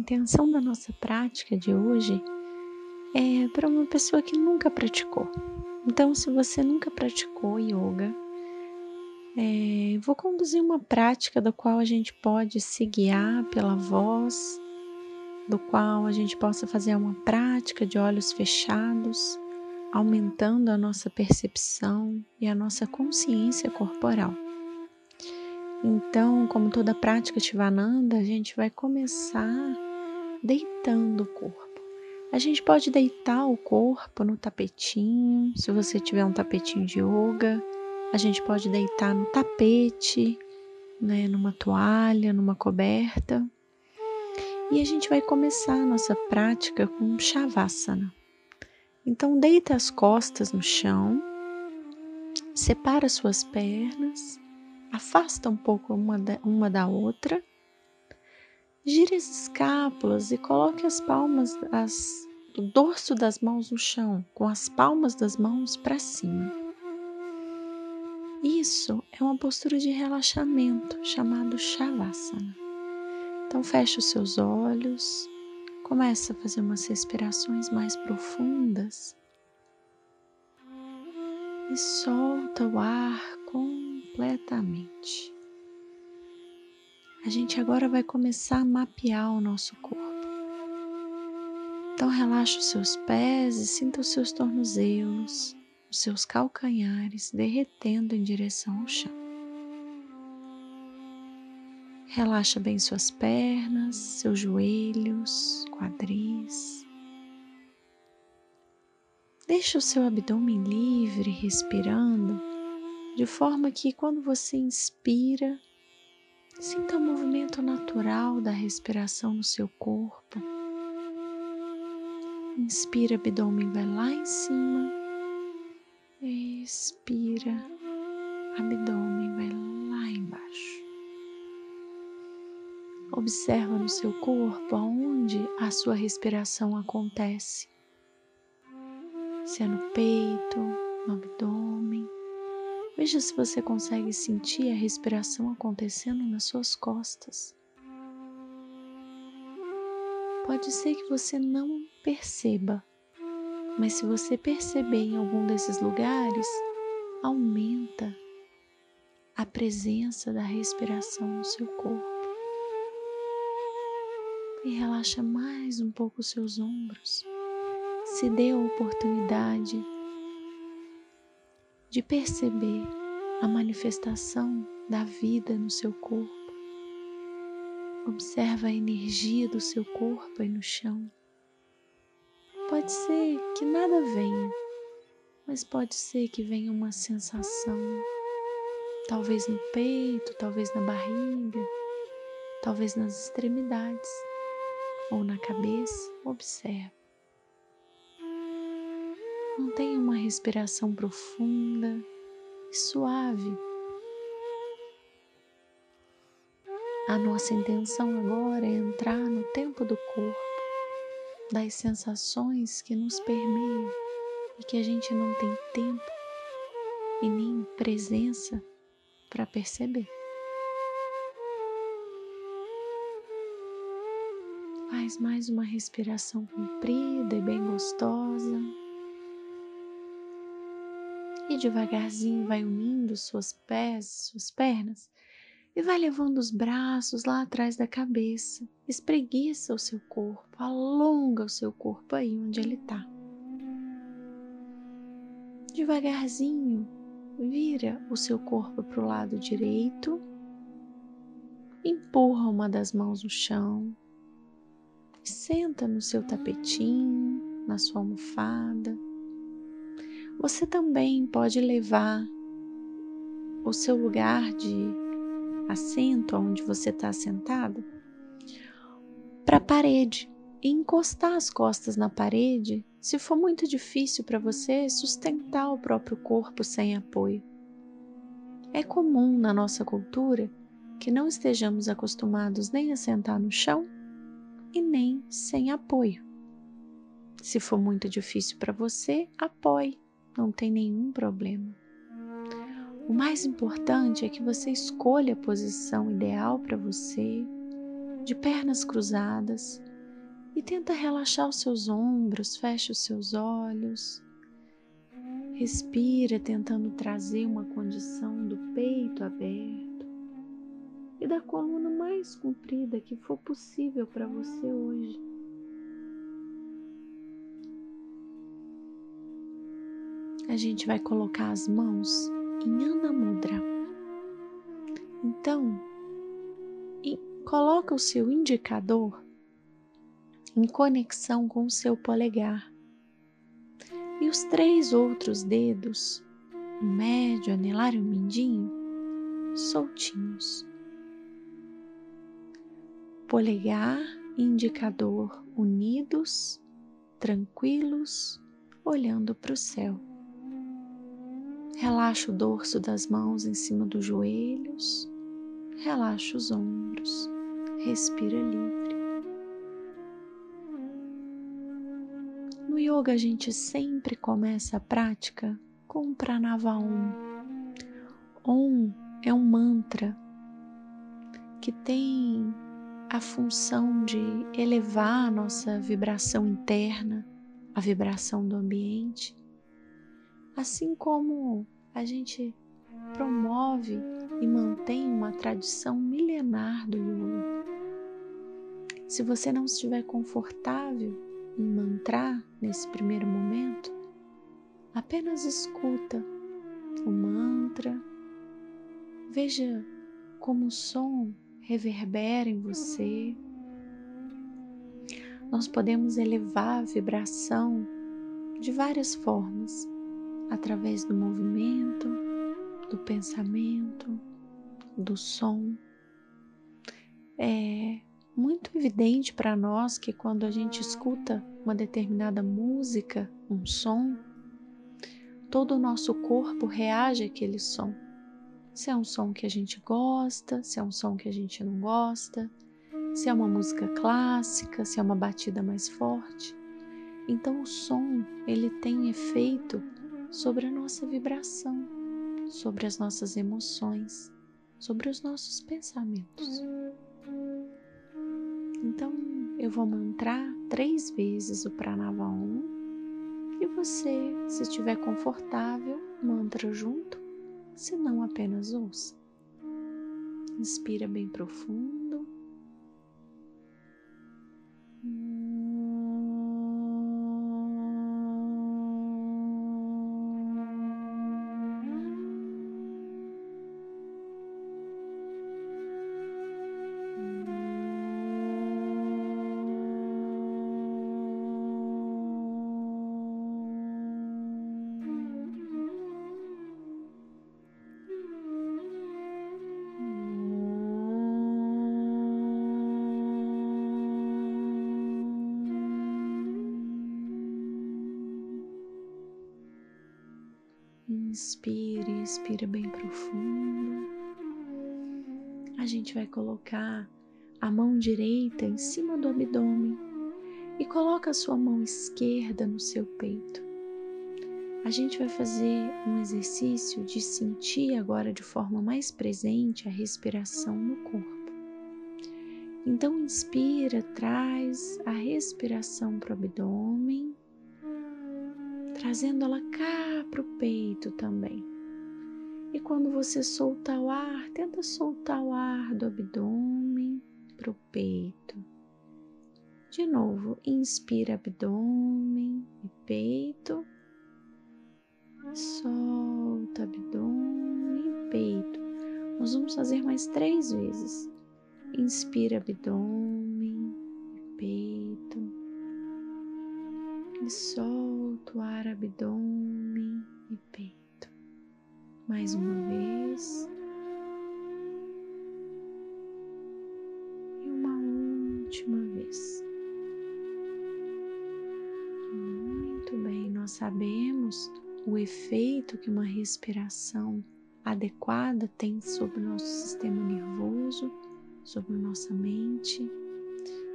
intenção da nossa prática de hoje é para uma pessoa que nunca praticou. Então, se você nunca praticou yoga, é, vou conduzir uma prática da qual a gente pode se guiar pela voz, do qual a gente possa fazer uma prática de olhos fechados, aumentando a nossa percepção e a nossa consciência corporal. Então, como toda prática Shivananda, a gente vai começar deitando o corpo. A gente pode deitar o corpo no tapetinho, se você tiver um tapetinho de yoga. A gente pode deitar no tapete, né, numa toalha, numa coberta. E a gente vai começar a nossa prática com Shavasana. Então, deita as costas no chão, separa suas pernas, afasta um pouco uma da, uma da outra Gire as escápulas e coloque as palmas, as, o dorso das mãos no chão, com as palmas das mãos para cima. Isso é uma postura de relaxamento chamado Shavasana. Então feche os seus olhos, começa a fazer umas respirações mais profundas e solta o ar completamente. A gente agora vai começar a mapear o nosso corpo. Então relaxa os seus pés e sinta os seus tornozelos, os seus calcanhares derretendo em direção ao chão. Relaxa bem suas pernas, seus joelhos, quadris. Deixa o seu abdômen livre, respirando, de forma que quando você inspira, Sinta o movimento natural da respiração no seu corpo. Inspira, abdômen vai lá em cima. Expira, abdômen vai lá embaixo. Observa no seu corpo aonde a sua respiração acontece. Se é no peito, no abdômen Veja se você consegue sentir a respiração acontecendo nas suas costas. Pode ser que você não perceba, mas se você perceber em algum desses lugares, aumenta a presença da respiração no seu corpo. E relaxa mais um pouco os seus ombros. Se dê a oportunidade de perceber a manifestação da vida no seu corpo. Observa a energia do seu corpo aí no chão. Pode ser que nada venha, mas pode ser que venha uma sensação, talvez no peito, talvez na barriga, talvez nas extremidades ou na cabeça. Observa. Mantenha uma respiração profunda e suave. A nossa intenção agora é entrar no tempo do corpo, das sensações que nos permeiam e que a gente não tem tempo e nem presença para perceber. Faz mais uma respiração comprida e bem gostosa e devagarzinho vai unindo suas pés, suas pernas e vai levando os braços lá atrás da cabeça. Espreguiça o seu corpo, alonga o seu corpo aí onde ele está. Devagarzinho, vira o seu corpo para o lado direito, empurra uma das mãos no chão, senta no seu tapetinho, na sua almofada você também pode levar o seu lugar de assento, onde você está sentado, para a parede e encostar as costas na parede se for muito difícil para você sustentar o próprio corpo sem apoio. É comum na nossa cultura que não estejamos acostumados nem a sentar no chão e nem sem apoio. Se for muito difícil para você, apoie não tem nenhum problema. O mais importante é que você escolha a posição ideal para você, de pernas cruzadas, E tenta relaxar os seus ombros, fecha os seus olhos. Respira, tentando trazer uma condição do peito aberto e da coluna mais comprida que for possível para você hoje. A gente vai colocar as mãos em Anamudra. Então, coloca o seu indicador em conexão com o seu polegar e os três outros dedos, o médio, anelar e o mindinho, soltinhos. Polegar e indicador unidos, tranquilos, olhando para o céu. Relaxa o dorso das mãos em cima dos joelhos, relaxa os ombros, respira livre. No yoga a gente sempre começa a prática com o Pranava Om. Om é um mantra que tem a função de elevar a nossa vibração interna, a vibração do ambiente, assim como a gente promove e mantém uma tradição milenar do yoga. Se você não estiver confortável em mantrar nesse primeiro momento, apenas escuta o mantra, veja como o som reverbera em você. Nós podemos elevar a vibração de várias formas, através do movimento, do pensamento, do som. É muito evidente para nós que quando a gente escuta uma determinada música, um som, todo o nosso corpo reage àquele som. Se é um som que a gente gosta, se é um som que a gente não gosta, se é uma música clássica, se é uma batida mais forte. Então o som, ele tem efeito sobre a nossa vibração, sobre as nossas emoções sobre os nossos pensamentos. Então eu vou mantrar três vezes o Pranava Om e você, se estiver confortável, mantra junto, se não apenas ouça. Inspira bem profundo. Inspire, expira bem profundo. A gente vai colocar a mão direita em cima do abdômen e coloca a sua mão esquerda no seu peito. A gente vai fazer um exercício de sentir agora de forma mais presente a respiração no corpo. Então, inspira, traz a respiração para o abdômen trazendo ela cá para o peito também. E quando você soltar o ar, tenta soltar o ar do abdômen para o peito. De novo, inspira abdômen e peito. Solta abdômen e peito. Nós vamos fazer mais três vezes. Inspira abdômen e peito. E solta o ar, abdômen peito. Mais uma vez. E uma última vez. Muito bem, nós sabemos o efeito que uma respiração adequada tem sobre o nosso sistema nervoso, sobre nossa mente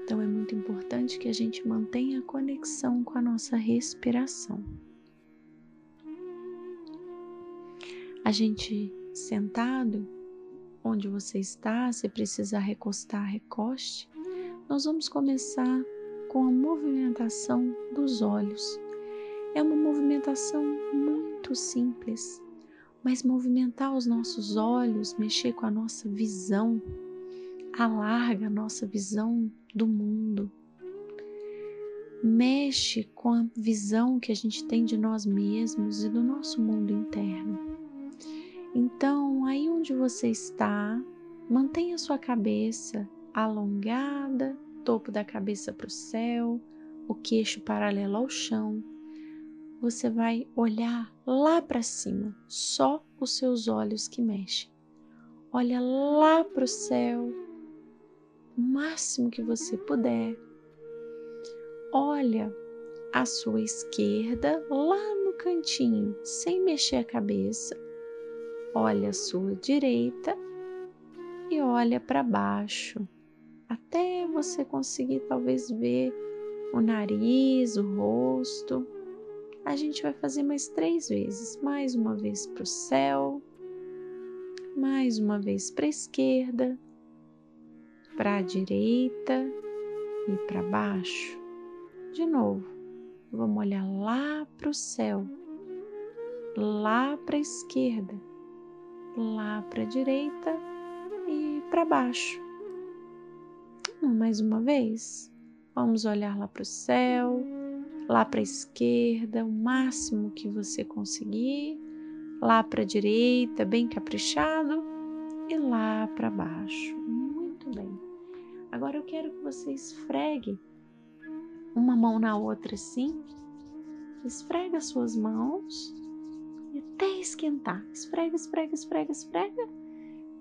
então é muito importante que a gente mantenha a conexão com a nossa respiração. A gente sentado, onde você está, se precisar recostar, recoste. Nós vamos começar com a movimentação dos olhos. É uma movimentação muito simples, mas movimentar os nossos olhos, mexer com a nossa visão, alarga a nossa visão do mundo. Mexe com a visão que a gente tem de nós mesmos e do nosso mundo interno. Então, aí onde você está, mantenha sua cabeça alongada, topo da cabeça para o céu, o queixo paralelo ao chão. Você vai olhar lá para cima, só os seus olhos que mexem. Olha lá para o céu, o máximo que você puder. Olha à sua esquerda, lá no cantinho, sem mexer a cabeça. Olha à sua direita e olha para baixo, até você conseguir talvez ver o nariz, o rosto. A gente vai fazer mais três vezes, mais uma vez para o céu, mais uma vez para a esquerda, para a direita e para baixo. De novo, vamos olhar lá para o céu, lá para a esquerda, lá para a direita e para baixo. Mais uma vez, vamos olhar lá para o céu, lá para a esquerda, o máximo que você conseguir, lá para a direita, bem caprichado, e lá para baixo. Muito bem. Agora eu quero que você esfregue uma mão na outra assim. Esfrega as suas mãos até esquentar. Esfrega, esfrega, esfrega, esfrega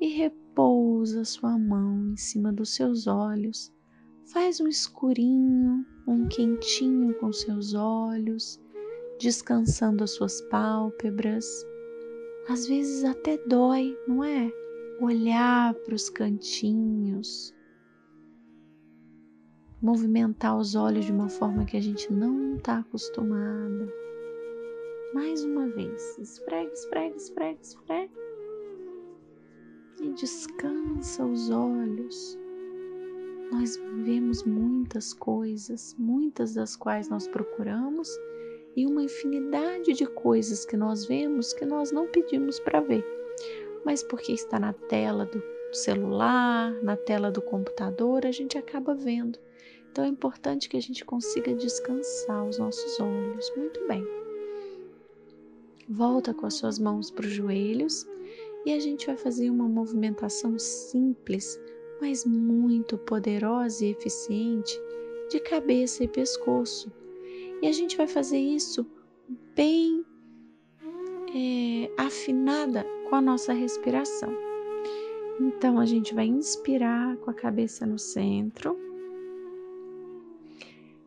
e repousa sua mão em cima dos seus olhos. Faz um escurinho, um quentinho com seus olhos, descansando as suas pálpebras. Às vezes até dói, não é? Olhar para os cantinhos, movimentar os olhos de uma forma que a gente não está acostumada. Mais uma vez, esfrega, esfrega, esfrega, esfrega e descansa os olhos. Nós vemos muitas coisas, muitas das quais nós procuramos, e uma infinidade de coisas que nós vemos que nós não pedimos para ver, mas porque está na tela do celular, na tela do computador, a gente acaba vendo. Então é importante que a gente consiga descansar os nossos olhos. Muito bem. Volta com as suas mãos para os joelhos e a gente vai fazer uma movimentação simples, mas muito poderosa e eficiente de cabeça e pescoço. E a gente vai fazer isso bem é, afinada com a nossa respiração. Então a gente vai inspirar com a cabeça no centro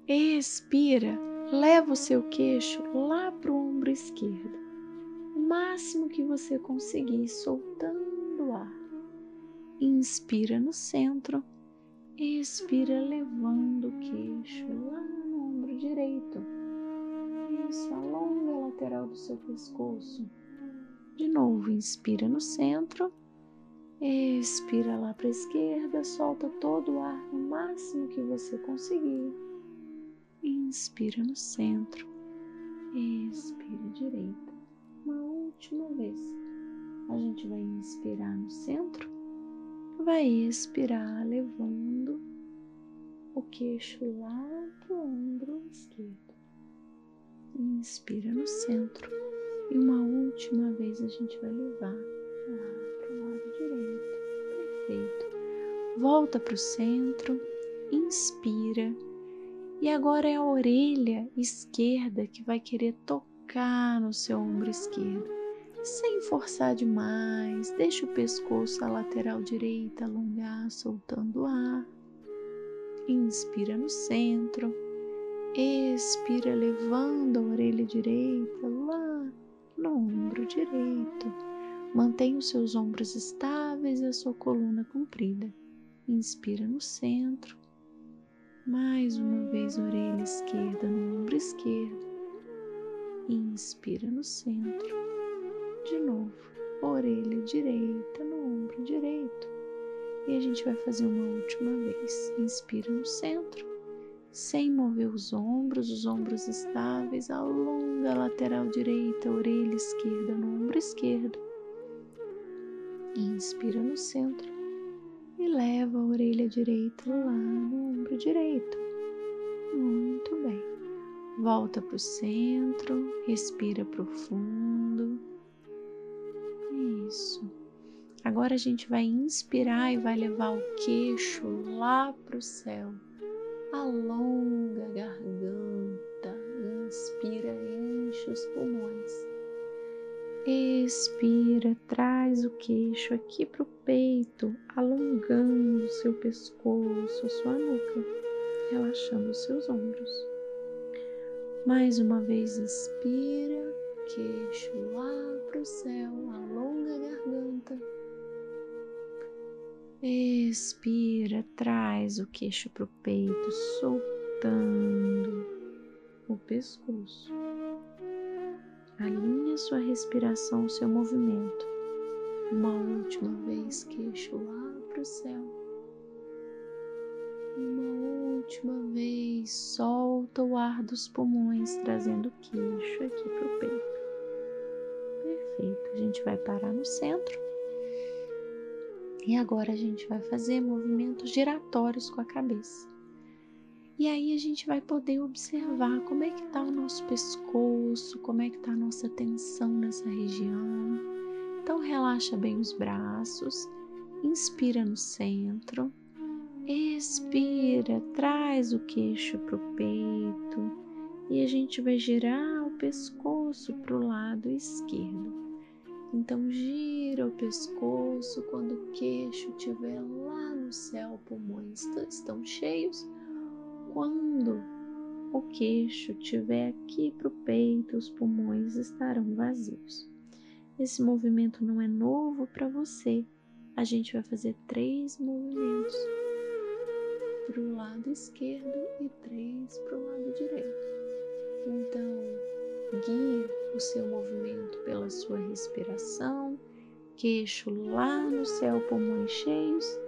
Expira, leva o seu queixo lá para o ombro esquerdo, máximo que você conseguir, soltando o ar. Inspira no centro, expira, levando o queixo lá no ombro direito. Isso, alonga a lateral do seu pescoço. De novo, inspira no centro, expira lá para a esquerda, solta todo o ar no máximo que você conseguir Inspira no centro, expira direita. Última vez. A gente vai inspirar no centro, vai expirar levando o queixo lá para o ombro esquerdo. Inspira no centro e uma última vez a gente vai levar lá para o lado direito. Perfeito. Volta para o centro, inspira e agora é a orelha esquerda que vai querer tocar no seu ombro esquerdo. Sem forçar demais, deixa o pescoço, a lateral direita alongar, soltando o ar. Inspira no centro, expira, levando a orelha direita lá no ombro direito. Mantenha os seus ombros estáveis e a sua coluna comprida. Inspira no centro mais uma vez, orelha esquerda no ombro esquerdo. Inspira no centro. De novo, orelha direita no ombro direito. E a gente vai fazer uma última vez. Inspira no centro. sem mover os ombros, os ombros estáveis, alonga a lateral direita, orelha esquerda no ombro esquerdo. Inspira no centro e leva a orelha direita lá no ombro direito. Muito bem. Volta para o centro, respira profundo. Isso. Agora a gente vai inspirar e vai levar o queixo lá para o céu alonga a garganta, inspira, enche os pulmões. Expira, traz o queixo aqui para o peito, alongando o seu pescoço, sua nuca, relaxando os seus ombros. Mais uma vez, inspira, queixo lá para o céu, alonga a garganta Expira, traz o queixo para o peito, soltando o pescoço. Alinha sua respiração, seu movimento. Uma última vez, queixo lá para o céu. Uma última vez, solta o ar dos pulmões, trazendo o queixo aqui para o peito. Perfeito. A gente vai parar no centro e agora a gente vai fazer movimentos giratórios com a cabeça. E aí a gente vai poder observar como é que está o nosso pescoço, como é que está a nossa tensão nessa região. Então relaxa bem os braços, inspira no centro, expira, traz o queixo para o peito e a gente vai girar o pescoço para o lado esquerdo. Então gira o pescoço quando o queixo estiver lá no céu, pulmões estão cheios. Quando o queixo estiver aqui para o peito, os pulmões estarão vazios. Esse movimento não é novo para você. A gente vai fazer três movimentos para o lado esquerdo e três para o lado direito. Então, Guie o seu movimento pela sua respiração, queixo lá no céu, pulmões cheios,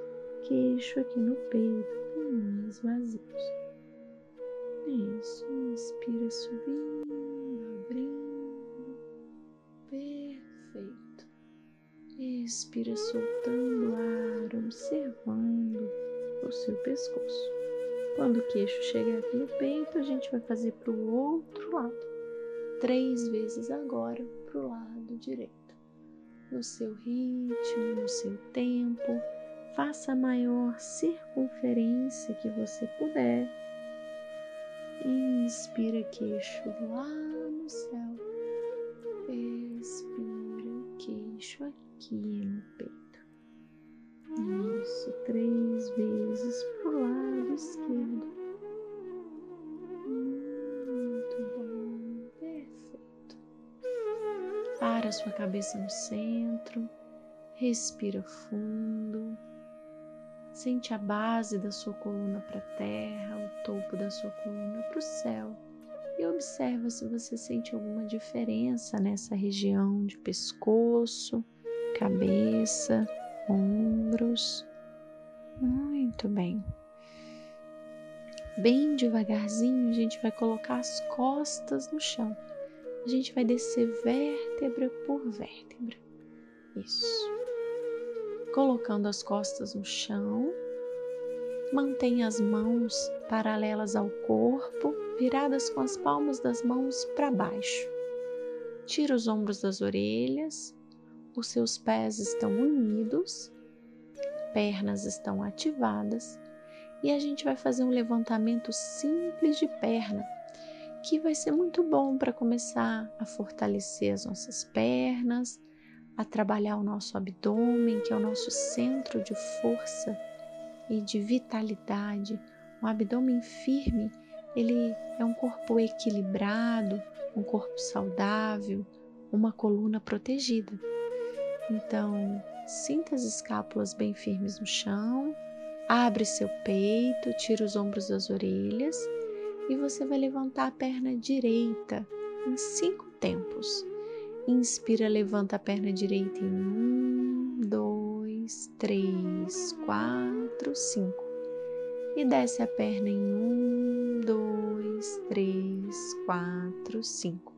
queixo aqui no peito, pulmões vazios. Isso, inspira subindo, abrindo. Perfeito. Expira soltando o ar, observando o seu pescoço. Quando o queixo chegar aqui no peito, a gente vai fazer para o outro lado três vezes agora para o lado direito. No seu ritmo, no seu tempo, faça a maior circunferência que você puder. Inspira queixo lá no céu. Expira queixo aqui no peito. Isso, três vezes para o lado esquerdo. Para sua cabeça no centro, respira fundo, sente a base da sua coluna para a terra, o topo da sua coluna para o céu e observa se você sente alguma diferença nessa região de pescoço, cabeça, ombros. Muito bem. Bem devagarzinho, a gente vai colocar as costas no chão a gente vai descer vértebra por vértebra. Isso. Colocando as costas no chão, mantenha as mãos paralelas ao corpo, viradas com as palmas das mãos para baixo. Tira os ombros das orelhas, os seus pés estão unidos, pernas estão ativadas e a gente vai fazer um levantamento simples de perna que vai ser muito bom para começar a fortalecer as nossas pernas, a trabalhar o nosso abdômen, que é o nosso centro de força e de vitalidade. Um abdômen firme, ele é um corpo equilibrado, um corpo saudável, uma coluna protegida. Então, sinta as escápulas bem firmes no chão, abre seu peito, tira os ombros das orelhas e você vai levantar a perna direita em cinco tempos. Inspira, levanta a perna direita em um, dois, três, quatro, cinco. E desce a perna em um, dois, três, quatro, cinco.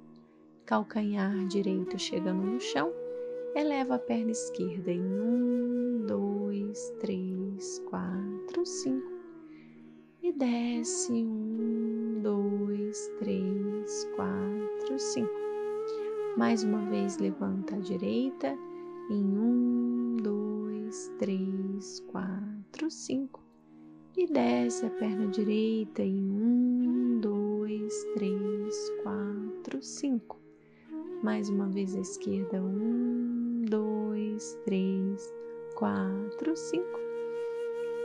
Calcanhar direito chegando no chão. Eleva a perna esquerda em um, dois, três, quatro, cinco. E desce um, dois, três, quatro, cinco. Mais uma vez levanta a direita em um, dois, três, quatro, cinco e desce a perna direita em um, dois, três, quatro, cinco. Mais uma vez a esquerda, um, dois, três, quatro, cinco.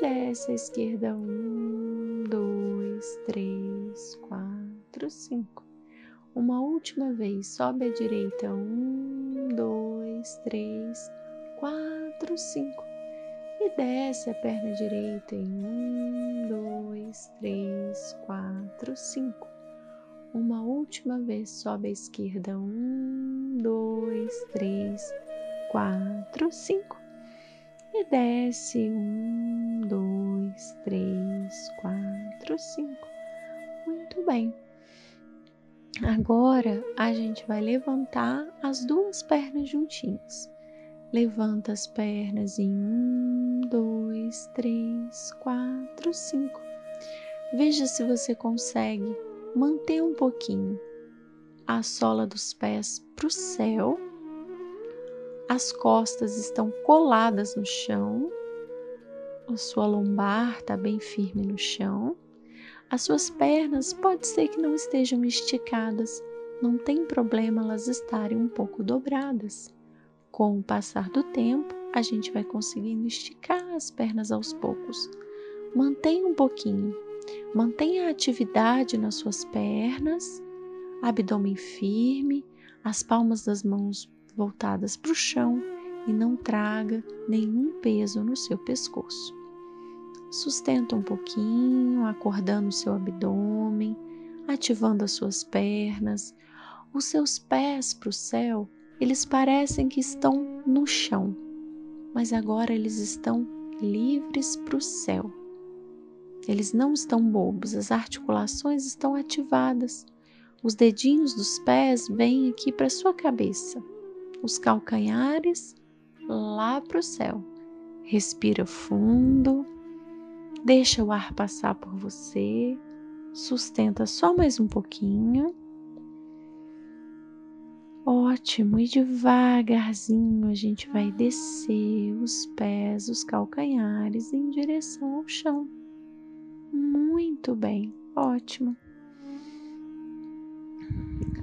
Desce a esquerda, um, dois, três, quatro, cinco. Uma última vez, sobe a direita, um, dois, três, quatro, cinco e desce a perna direita em um, dois, três, quatro, cinco. Uma última vez sobe a esquerda, um, dois, três, quatro, cinco. E desce um, dois, três, quatro, cinco. Muito bem. Agora a gente vai levantar as duas pernas juntinhas. Levanta as pernas em um, dois, três, quatro, cinco. Veja se você consegue manter um pouquinho a sola dos pés para o céu. As costas estão coladas no chão. A sua lombar está bem firme no chão. As suas pernas pode ser que não estejam esticadas, não tem problema elas estarem um pouco dobradas. Com o passar do tempo, a gente vai conseguindo esticar as pernas aos poucos. Mantenha um pouquinho, mantenha a atividade nas suas pernas, abdômen firme, as palmas das mãos voltadas para o chão e não traga nenhum peso no seu pescoço. Sustenta um pouquinho, acordando o seu abdômen, ativando as suas pernas, os seus pés para o céu eles parecem que estão no chão, mas agora eles estão livres para o céu. Eles não estão bobos, as articulações estão ativadas. Os dedinhos dos pés vêm aqui para sua cabeça, os calcanhares lá para o céu. Respira fundo, deixa o ar passar por você, sustenta só mais um pouquinho. Ótimo, e devagarzinho a gente vai descer os pés, os calcanhares em direção ao chão. Muito bem, ótimo.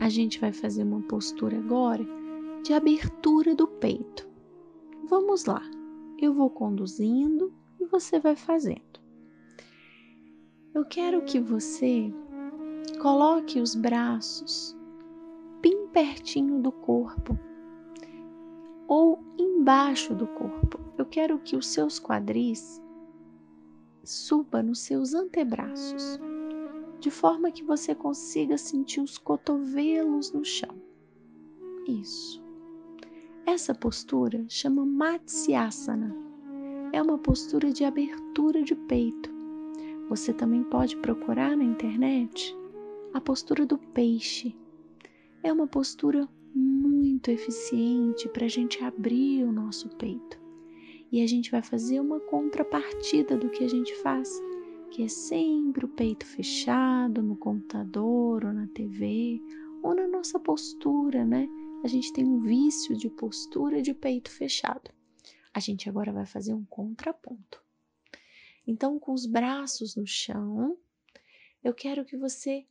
A gente vai fazer uma postura agora de abertura do peito. Vamos lá, eu vou conduzindo e você vai fazendo. Eu quero que você coloque os braços bem pertinho do corpo ou embaixo do corpo. Eu quero que os seus quadris suba nos seus antebraços, de forma que você consiga sentir os cotovelos no chão. Isso. Essa postura chama Matsyasana. É uma postura de abertura de peito. Você também pode procurar na internet a postura do peixe é uma postura muito eficiente para a gente abrir o nosso peito. E a gente vai fazer uma contrapartida do que a gente faz, que é sempre o peito fechado no computador ou na TV ou na nossa postura, né? A gente tem um vício de postura de peito fechado. A gente agora vai fazer um contraponto. Então, com os braços no chão, eu quero que você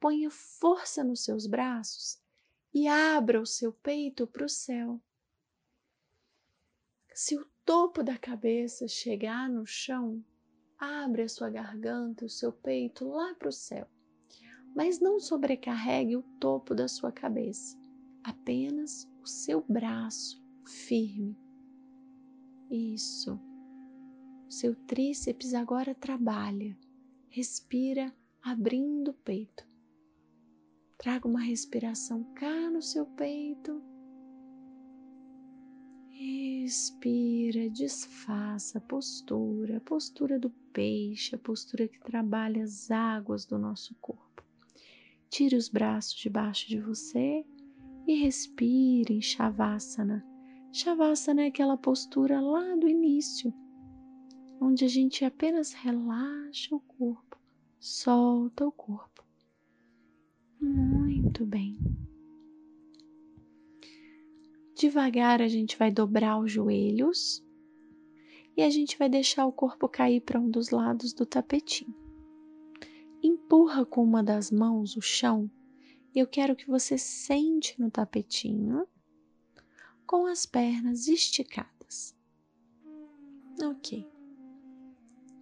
ponha força nos seus braços e abra o seu peito para o céu. Se o topo da cabeça chegar no chão, abre a sua garganta, o seu peito lá para o céu. Mas não sobrecarregue o topo da sua cabeça, apenas o seu braço firme. Isso. Seu tríceps agora trabalha. Respira abrindo o peito. Traga uma respiração cá no seu peito. Expira, desfaça a postura, a postura do peixe, a postura que trabalha as águas do nosso corpo. Tire os braços debaixo de você e respire em Shavasana. Shavasana é aquela postura lá do início, onde a gente apenas relaxa o corpo, solta o corpo. Muito bem. Devagar a gente vai dobrar os joelhos e a gente vai deixar o corpo cair para um dos lados do tapetinho. Empurra com uma das mãos o chão e eu quero que você sente no tapetinho com as pernas esticadas. Ok.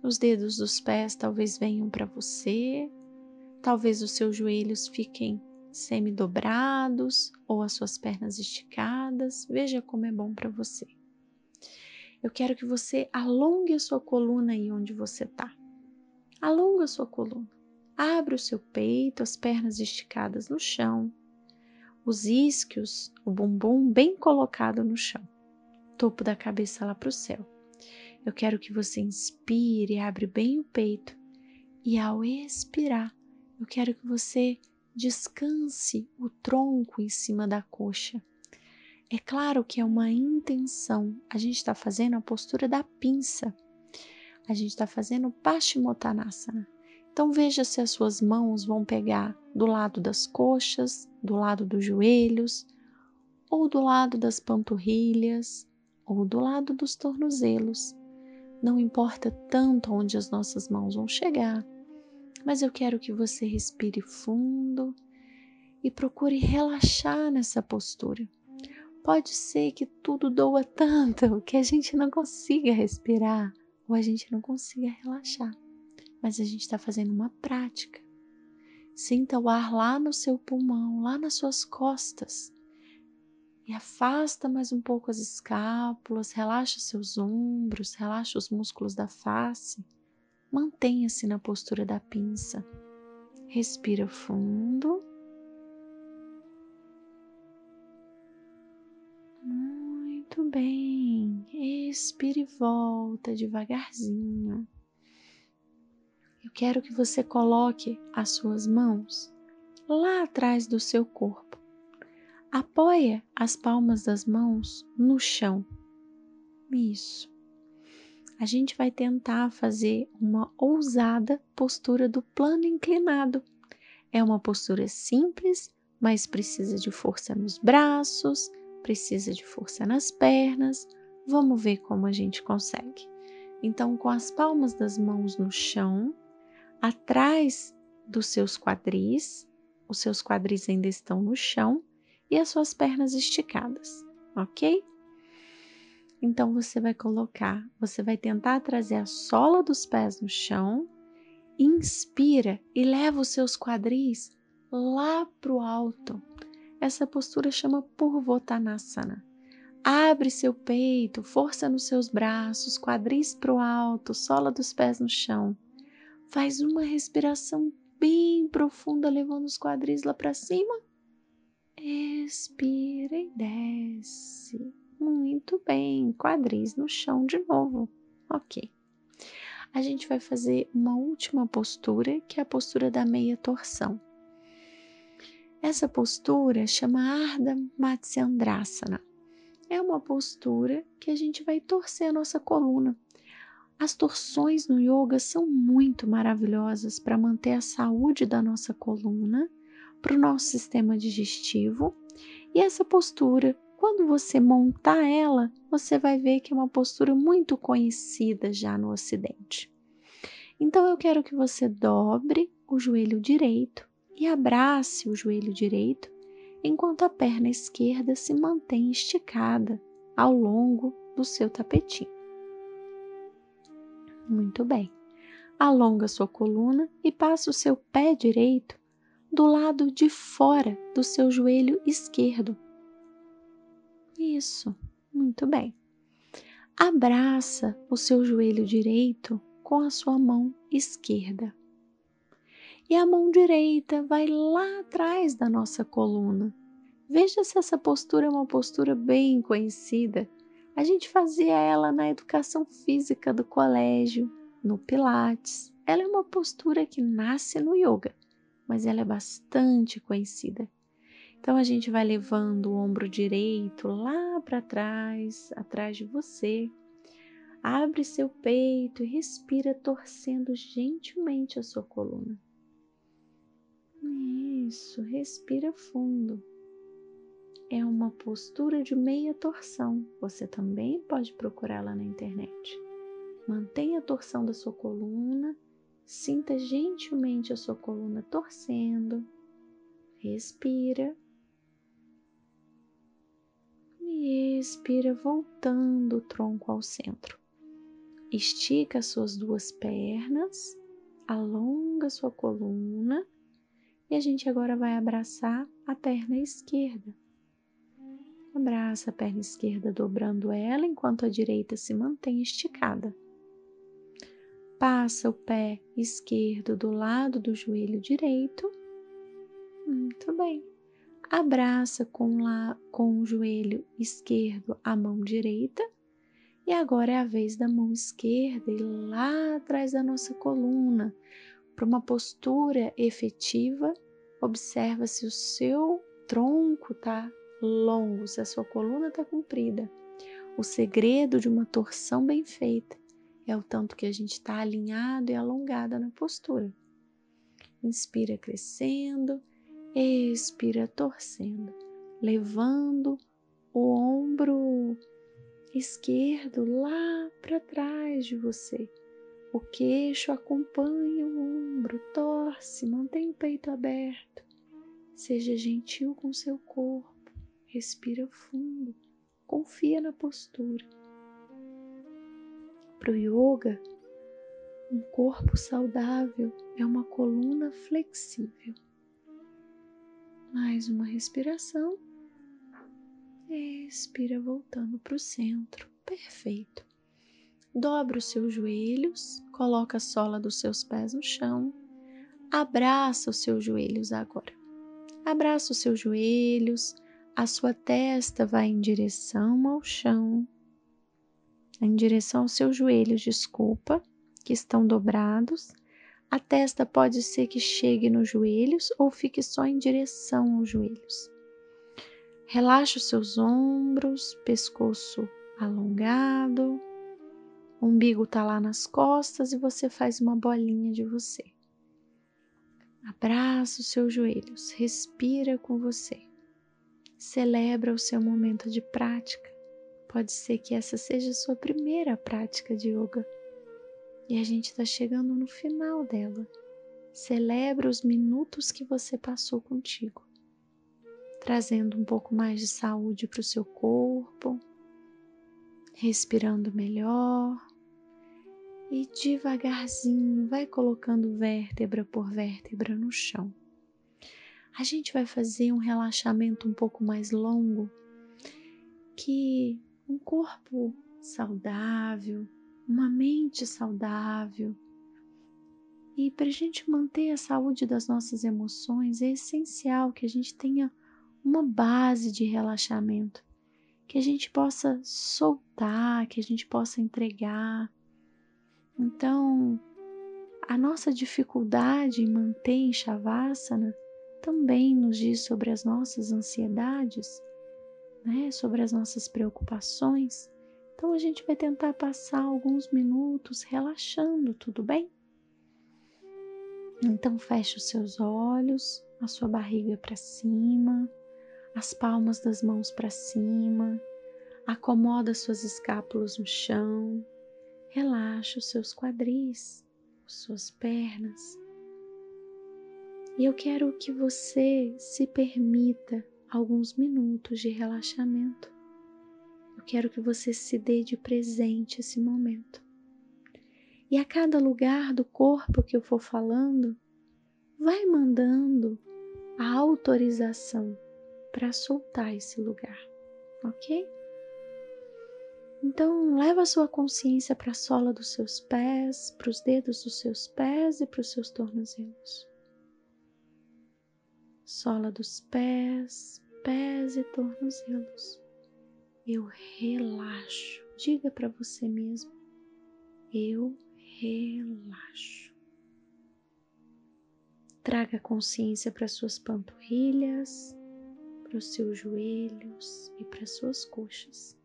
Os dedos dos pés talvez venham para você, talvez os seus joelhos fiquem semi-dobrados ou as suas pernas esticadas. Veja como é bom para você. Eu quero que você alongue a sua coluna aí onde você está. Alonga a sua coluna. Abre o seu peito, as pernas esticadas no chão, os isquios, o bumbum bem colocado no chão, topo da cabeça lá para o céu. Eu quero que você inspire, abre bem o peito e ao expirar, eu quero que você descanse o tronco em cima da coxa. É claro que é uma intenção. A gente está fazendo a postura da pinça. A gente está fazendo Paschimottanasana. Então veja se as suas mãos vão pegar do lado das coxas, do lado dos joelhos, ou do lado das panturrilhas, ou do lado dos tornozelos. Não importa tanto onde as nossas mãos vão chegar, mas eu quero que você respire fundo e procure relaxar nessa postura. Pode ser que tudo doa tanto que a gente não consiga respirar ou a gente não consiga relaxar, mas a gente está fazendo uma prática. Sinta o ar lá no seu pulmão, lá nas suas costas. E afasta mais um pouco as escápulas, relaxa seus ombros, relaxa os músculos da face Mantenha-se na postura da pinça. Respira fundo. Muito bem. Expire e volta devagarzinho. Eu quero que você coloque as suas mãos lá atrás do seu corpo. Apoia as palmas das mãos no chão. Isso a gente vai tentar fazer uma ousada postura do plano inclinado. É uma postura simples, mas precisa de força nos braços, precisa de força nas pernas. Vamos ver como a gente consegue. Então, com as palmas das mãos no chão, atrás dos seus quadris, os seus quadris ainda estão no chão e as suas pernas esticadas, ok? Então você vai colocar, você vai tentar trazer a sola dos pés no chão, inspira e leva os seus quadris lá para o alto. Essa postura chama Purvottanasana. Abre seu peito, força nos seus braços, quadris para o alto, sola dos pés no chão. Faz uma respiração bem profunda, levando os quadris lá para cima. Expira e desce. Muito bem, quadris no chão de novo. Ok. A gente vai fazer uma última postura, que é a postura da meia torção. Essa postura chama Ardha Matsyandrasana. É uma postura que a gente vai torcer a nossa coluna. As torções no yoga são muito maravilhosas para manter a saúde da nossa coluna, para o nosso sistema digestivo. E essa postura quando você montar ela, você vai ver que é uma postura muito conhecida já no Ocidente. Então eu quero que você dobre o joelho direito e abrace o joelho direito enquanto a perna esquerda se mantém esticada ao longo do seu tapetinho. Muito bem. Alonga sua coluna e passa o seu pé direito do lado de fora do seu joelho esquerdo isso, muito bem. Abraça o seu joelho direito com a sua mão esquerda. E a mão direita vai lá atrás da nossa coluna. Veja se essa postura é uma postura bem conhecida. A gente fazia ela na educação física do colégio, no Pilates. Ela é uma postura que nasce no yoga, mas ela é bastante conhecida. Então a gente vai levando o ombro direito lá para trás, atrás de você. Abre seu peito e respira torcendo gentilmente a sua coluna. Isso, respira fundo. É uma postura de meia torção. Você também pode procurá-la na internet. Mantenha a torção da sua coluna, sinta gentilmente a sua coluna torcendo. Respira. E expira, voltando o tronco ao centro. Estica as suas duas pernas, alonga sua coluna e a gente agora vai abraçar a perna esquerda. Abraça a perna esquerda dobrando ela enquanto a direita se mantém esticada. Passa o pé esquerdo do lado do joelho direito. Muito bem. Abraça com, lá, com o joelho esquerdo a mão direita e agora é a vez da mão esquerda ir lá atrás da nossa coluna para uma postura efetiva. Observa se o seu tronco está longo, se a sua coluna está comprida. O segredo de uma torção bem feita é o tanto que a gente está alinhado e alongada na postura. Inspira crescendo, expira torcendo, levando o ombro esquerdo lá para trás de você. O queixo acompanha o ombro, torce, mantém o peito aberto. Seja gentil com seu corpo, respira fundo, confia na postura. Para o yoga, um corpo saudável é uma coluna flexível. Mais uma respiração Expira voltando para o centro. Perfeito. Dobra os seus joelhos, coloca a sola dos seus pés no chão. Abraça os seus joelhos agora. Abraça os seus joelhos, a sua testa vai em direção ao chão, em direção aos seus joelhos, desculpa, que estão dobrados. A testa pode ser que chegue nos joelhos ou fique só em direção aos joelhos. Relaxa os seus ombros, pescoço alongado, o umbigo está lá nas costas e você faz uma bolinha de você. Abraça os seus joelhos, respira com você. Celebra o seu momento de prática. Pode ser que essa seja a sua primeira prática de yoga. E a gente está chegando no final dela. Celebra os minutos que você passou contigo trazendo um pouco mais de saúde para o seu corpo, respirando melhor e devagarzinho vai colocando vértebra por vértebra no chão. A gente vai fazer um relaxamento um pouco mais longo, que um corpo saudável, uma mente saudável. E para a gente manter a saúde das nossas emoções, é essencial que a gente tenha uma base de relaxamento, que a gente possa soltar, que a gente possa entregar. Então, a nossa dificuldade em manter em Shavasana também nos diz sobre as nossas ansiedades, né? sobre as nossas preocupações. Então, a gente vai tentar passar alguns minutos relaxando, tudo bem? Então, feche os seus olhos, a sua barriga para cima as palmas das mãos para cima, acomoda suas escápulas no chão, relaxa os seus quadris, suas pernas. E eu quero que você se permita alguns minutos de relaxamento. Eu quero que você se dê de presente esse momento. E a cada lugar do corpo que eu for falando, vai mandando a autorização para soltar esse lugar, ok? Então, leva a sua consciência para a sola dos seus pés, para os dedos dos seus pés e para os seus tornozelos. Sola dos pés, pés e tornozelos. Eu relaxo. Diga para você mesmo: eu relaxo. Traga consciência para suas panturrilhas, para os seus joelhos e para suas coxas.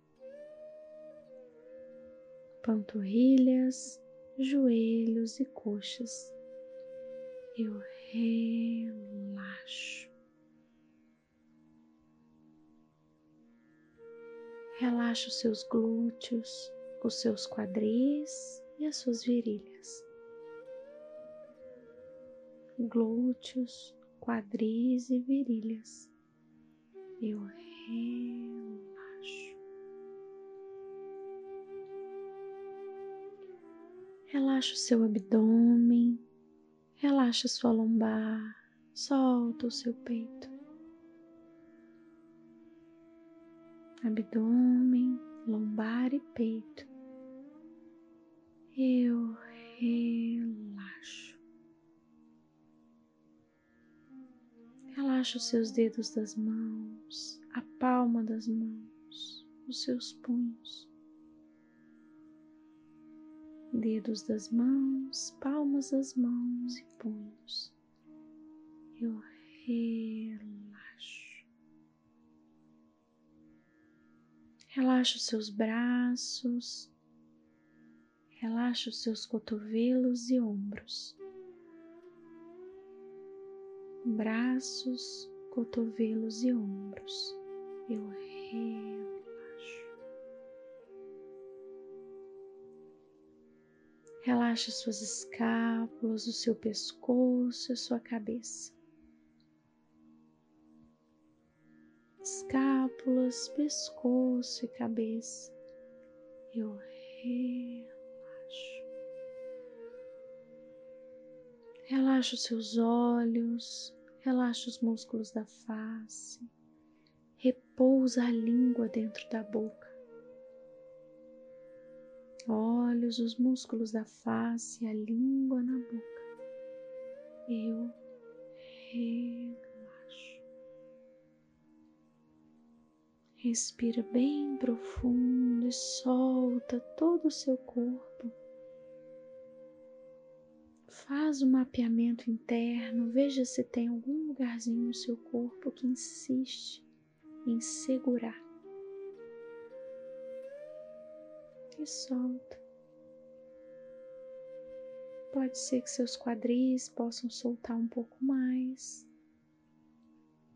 Panturrilhas, joelhos e coxas. Eu relaxo. Relaxa os seus glúteos, os seus quadris e as suas virilhas. Glúteos, quadris e virilhas. Eu relaxo. Relaxa o seu abdômen, relaxa sua lombar, solta o seu peito. Abdômen, lombar e peito. Eu relaxo. Relaxa os seus dedos das mãos, a palma das mãos, os seus punhos dedos das mãos, palmas das mãos e punhos. Eu relaxo. Relaxa os seus braços, relaxa os seus cotovelos e ombros. Braços, cotovelos e ombros. Eu relaxo. Relaxe suas escápulas, o seu pescoço a sua cabeça. Escápulas, pescoço e cabeça. Eu relaxo. Relaxa os seus olhos, relaxa os músculos da face. Repousa a língua dentro da boca olhos, os músculos da face, a língua na boca. Eu relaxo. Respira bem profundo e solta todo o seu corpo. Faz um mapeamento interno, veja se tem algum lugarzinho no seu corpo que insiste em segurar. e solta. Pode ser que seus quadris possam soltar um pouco mais.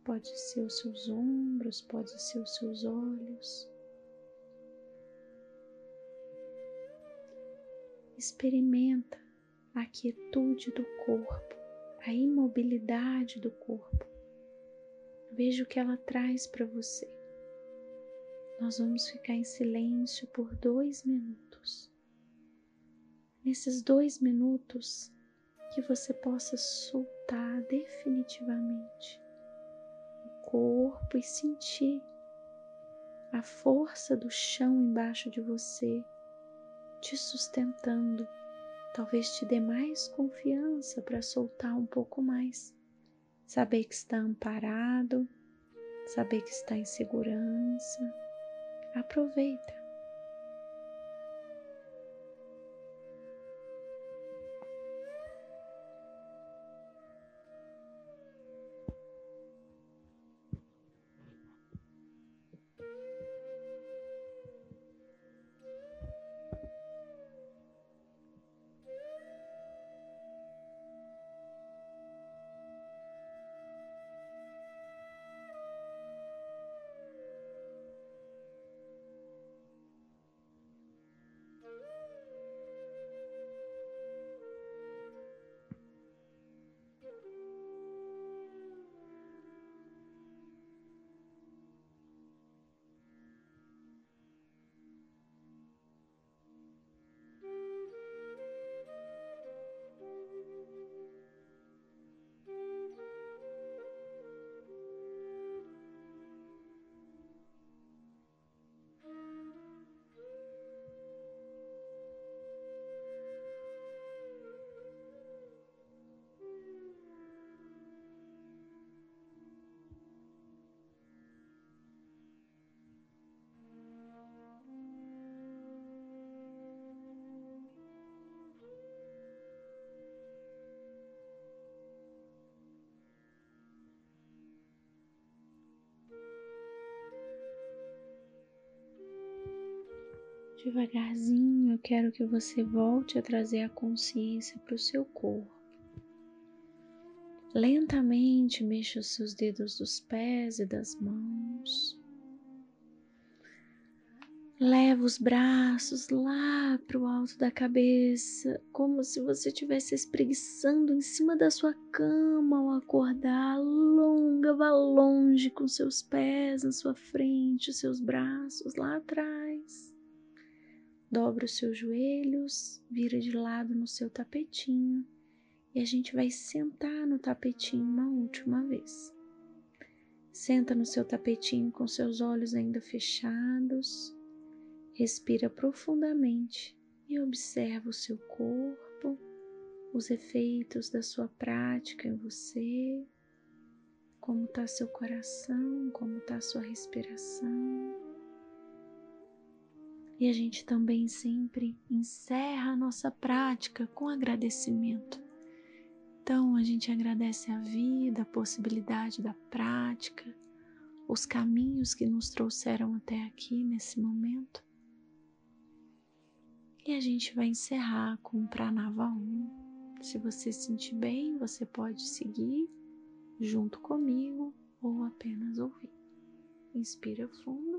Pode ser os seus ombros, pode ser os seus olhos. Experimenta a quietude do corpo, a imobilidade do corpo. Veja o que ela traz para você nós vamos ficar em silêncio por dois minutos. Nesses dois minutos, que você possa soltar definitivamente corpo e sentir a força do chão embaixo de você te sustentando. Talvez te dê mais confiança para soltar um pouco mais. Saber que está amparado, saber que está em segurança Aproveita. Devagarzinho, eu quero que você volte a trazer a consciência para o seu corpo. Lentamente mexa os seus dedos dos pés e das mãos. Leva os braços lá para o alto da cabeça, como se você estivesse espreguiçando em cima da sua cama ao acordar. Longa, vá longe com seus pés na sua frente, os seus braços lá atrás. Dobra os seus joelhos, vira de lado no seu tapetinho e a gente vai sentar no tapetinho uma última vez. Senta no seu tapetinho com seus olhos ainda fechados Respira profundamente e observa o seu corpo, os efeitos da sua prática em você, como está seu coração, como está sua respiração. E a gente também sempre encerra a nossa prática com agradecimento. Então a gente agradece a vida, a possibilidade da prática, os caminhos que nos trouxeram até aqui nesse momento. E a gente vai encerrar com o Pranava 1. Se você se sentir bem, você pode seguir junto comigo ou apenas ouvir. Inspira fundo.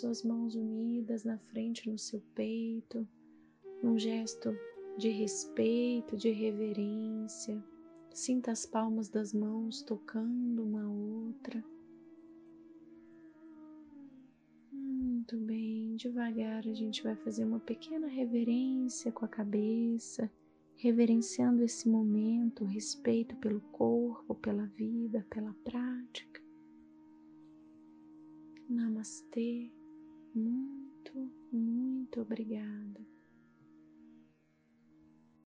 suas mãos unidas na frente no seu peito, num gesto de respeito, de reverência. Sinta as palmas das mãos tocando uma outra. Muito bem, devagar a gente vai fazer uma pequena reverência com a cabeça, reverenciando esse momento, respeito pelo corpo, pela vida, pela prática. Namastê, muito, muito obrigada.